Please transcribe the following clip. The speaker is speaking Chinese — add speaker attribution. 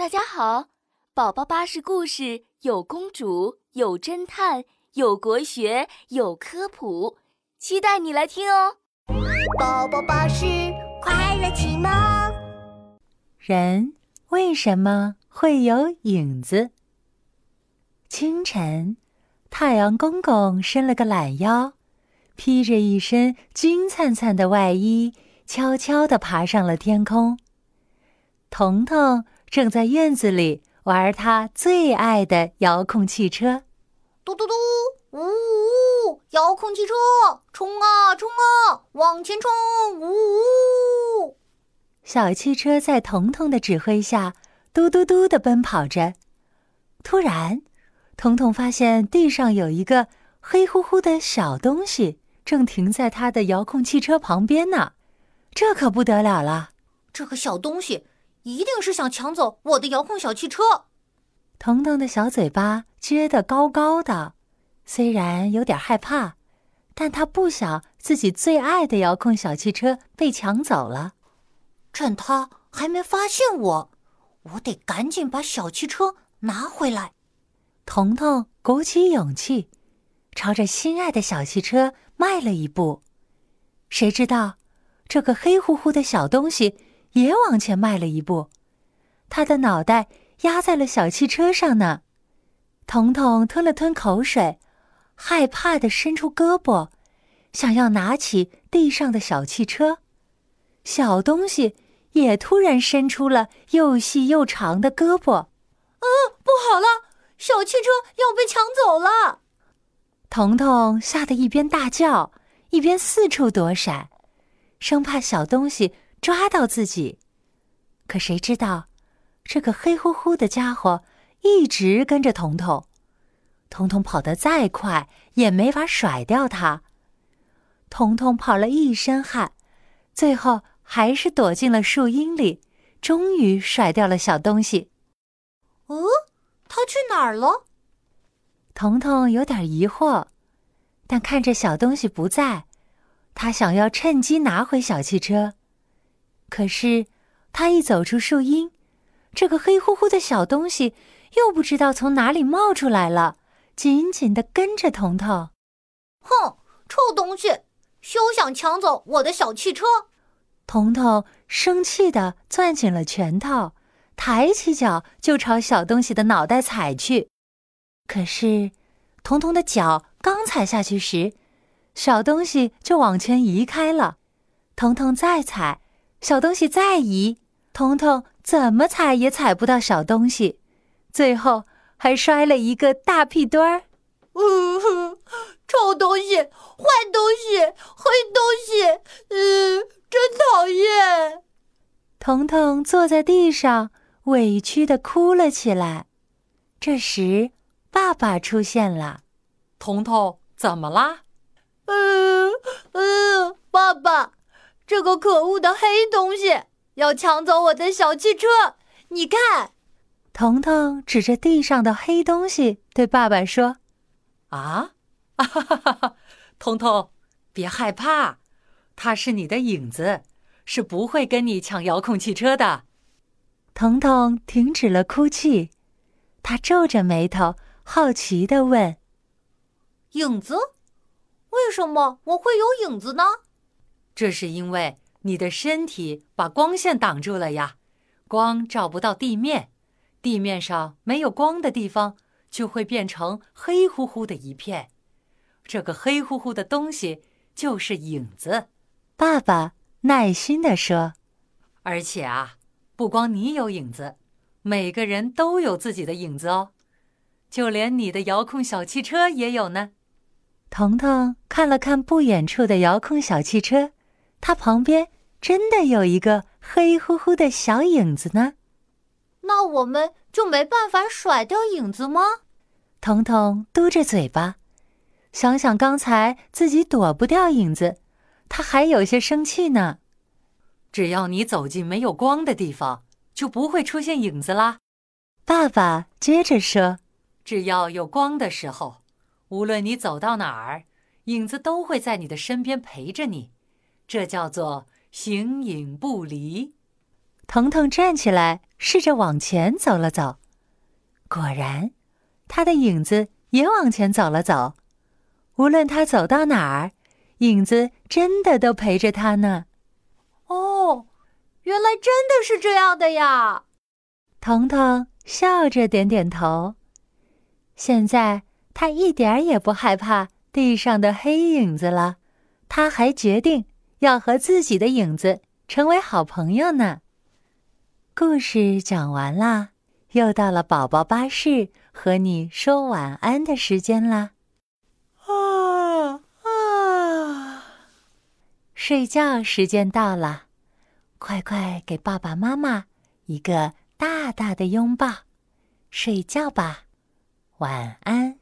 Speaker 1: 大家好，宝宝巴士故事有公主，有侦探，有国学，有科普，期待你来听哦！
Speaker 2: 宝宝巴士快乐启蒙。
Speaker 3: 人为什么会有影子？清晨，太阳公公伸了个懒腰，披着一身金灿灿的外衣，悄悄地爬上了天空。彤彤正在院子里玩他最爱的遥控汽车，
Speaker 2: 嘟嘟嘟，呜呜，遥控汽车，冲啊冲啊，往前冲，呜呜。
Speaker 3: 小汽车在彤彤的指挥下，嘟嘟嘟的奔跑着。突然，彤彤发现地上有一个黑乎乎的小东西，正停在他的遥控汽车旁边呢。这可不得了了！
Speaker 2: 这个小东西一定是想抢走我的遥控小汽车。
Speaker 3: 彤彤的小嘴巴撅得高高的，虽然有点害怕，但他不想自己最爱的遥控小汽车被抢走了。
Speaker 2: 趁他还没发现我，我得赶紧把小汽车拿回来。
Speaker 3: 彤彤鼓起勇气，朝着心爱的小汽车迈了一步。谁知道，这个黑乎乎的小东西也往前迈了一步，他的脑袋压在了小汽车上呢。彤彤吞了吞口水，害怕的伸出胳膊，想要拿起地上的小汽车。小东西也突然伸出了又细又长的胳膊。
Speaker 2: 啊，不好了！小汽车要被抢走了！
Speaker 3: 彤彤吓得一边大叫，一边四处躲闪，生怕小东西抓到自己。可谁知道，这个黑乎乎的家伙一直跟着彤彤。彤彤跑得再快，也没法甩掉它。彤彤跑了一身汗，最后还是躲进了树荫里，终于甩掉了小东西。
Speaker 2: 哦，他去哪儿了？
Speaker 3: 彤彤有点疑惑，但看着小东西不在，他想要趁机拿回小汽车。可是，他一走出树荫，这个黑乎乎的小东西又不知道从哪里冒出来了，紧紧的跟着彤彤。
Speaker 2: 哼，臭东西，休想抢走我的小汽车！
Speaker 3: 彤彤生气的攥紧了拳头，抬起脚就朝小东西的脑袋踩去。可是，彤彤的脚刚踩下去时，小东西就往前移开了。彤彤再踩，小东西再移，彤彤怎么踩也踩不到小东西，最后还摔了一个大屁墩儿。
Speaker 2: 呜呼，臭东西，坏东西，黑东西，嗯，真讨厌！
Speaker 3: 彤彤坐在地上，委屈的哭了起来。这时，爸爸出现了。
Speaker 4: 彤彤，怎么啦？
Speaker 2: 嗯嗯，爸爸，这个可恶的黑东西要抢走我的小汽车，你看。
Speaker 3: 彤彤指着地上的黑东西对爸爸说。
Speaker 4: 啊，哈哈哈哈！彤彤，别害怕，它是你的影子，是不会跟你抢遥控汽车的。
Speaker 3: 彤彤停止了哭泣，他皱着眉头，好奇的问：“
Speaker 2: 影子？为什么我会有影子呢？”
Speaker 4: 这是因为你的身体把光线挡住了呀，光照不到地面，地面上没有光的地方。就会变成黑乎乎的一片，这个黑乎乎的东西就是影子。
Speaker 3: 爸爸耐心地说：“
Speaker 4: 而且啊，不光你有影子，每个人都有自己的影子哦，就连你的遥控小汽车也有呢。”
Speaker 3: 彤彤看了看不远处的遥控小汽车，它旁边真的有一个黑乎乎的小影子呢。
Speaker 2: 那我们就没办法甩掉影子吗？
Speaker 3: 彤彤嘟着嘴巴，想想刚才自己躲不掉影子，他还有些生气呢。
Speaker 4: 只要你走进没有光的地方，就不会出现影子啦。
Speaker 3: 爸爸接着说：“
Speaker 4: 只要有光的时候，无论你走到哪儿，影子都会在你的身边陪着你，这叫做形影不离。”
Speaker 3: 腾腾站起来，试着往前走了走。果然，他的影子也往前走了走。无论他走到哪儿，影子真的都陪着他呢。
Speaker 2: 哦，原来真的是这样的呀！
Speaker 3: 腾腾笑着点点头。现在他一点也不害怕地上的黑影子了。他还决定要和自己的影子成为好朋友呢。故事讲完啦，又到了宝宝巴士和你说晚安的时间啦。啊啊！睡觉时间到了，快快给爸爸妈妈一个大大的拥抱，睡觉吧，晚安。